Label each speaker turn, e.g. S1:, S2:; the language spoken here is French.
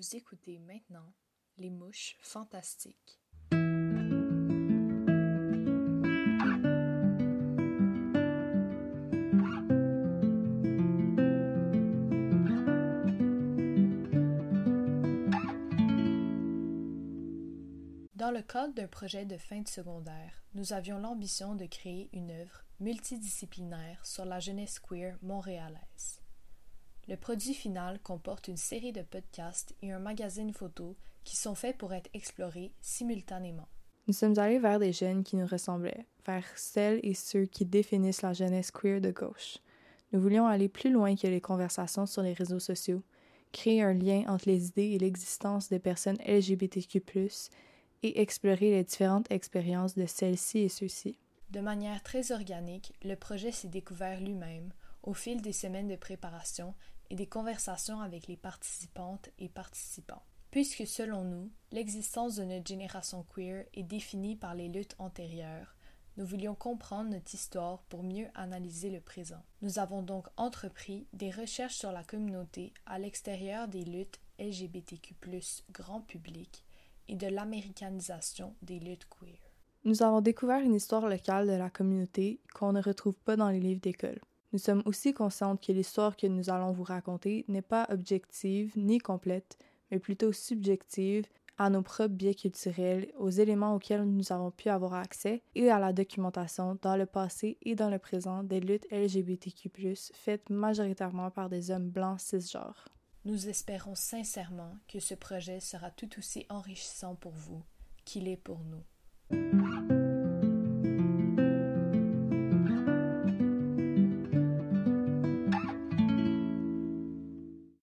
S1: Vous écoutez maintenant Les Mouches Fantastiques. Dans le cadre d'un projet de fin de secondaire, nous avions l'ambition de créer une œuvre multidisciplinaire sur la jeunesse queer montréalaise. Le produit final comporte une série de podcasts et un magazine photo qui sont faits pour être explorés simultanément.
S2: Nous sommes allés vers des jeunes qui nous ressemblaient, vers celles et ceux qui définissent la jeunesse queer de gauche. Nous voulions aller plus loin que les conversations sur les réseaux sociaux, créer un lien entre les idées et l'existence des personnes LGBTQ+, et explorer les différentes expériences de celles-ci et ceux-ci.
S1: De manière très organique, le projet s'est découvert lui-même au fil des semaines de préparation et des conversations avec les participantes et participants. Puisque selon nous, l'existence de notre génération queer est définie par les luttes antérieures, nous voulions comprendre notre histoire pour mieux analyser le présent. Nous avons donc entrepris des recherches sur la communauté à l'extérieur des luttes LGBTQ+, grand public, et de l'américanisation des luttes queer.
S2: Nous avons découvert une histoire locale de la communauté qu'on ne retrouve pas dans les livres d'école. Nous sommes aussi conscientes que l'histoire que nous allons vous raconter n'est pas objective ni complète, mais plutôt subjective à nos propres biais culturels, aux éléments auxquels nous avons pu avoir accès et à la documentation dans le passé et dans le présent des luttes LGBTQ+, faites majoritairement par des hommes blancs cisgenres.
S1: Nous espérons sincèrement que ce projet sera tout aussi enrichissant pour vous qu'il est pour nous.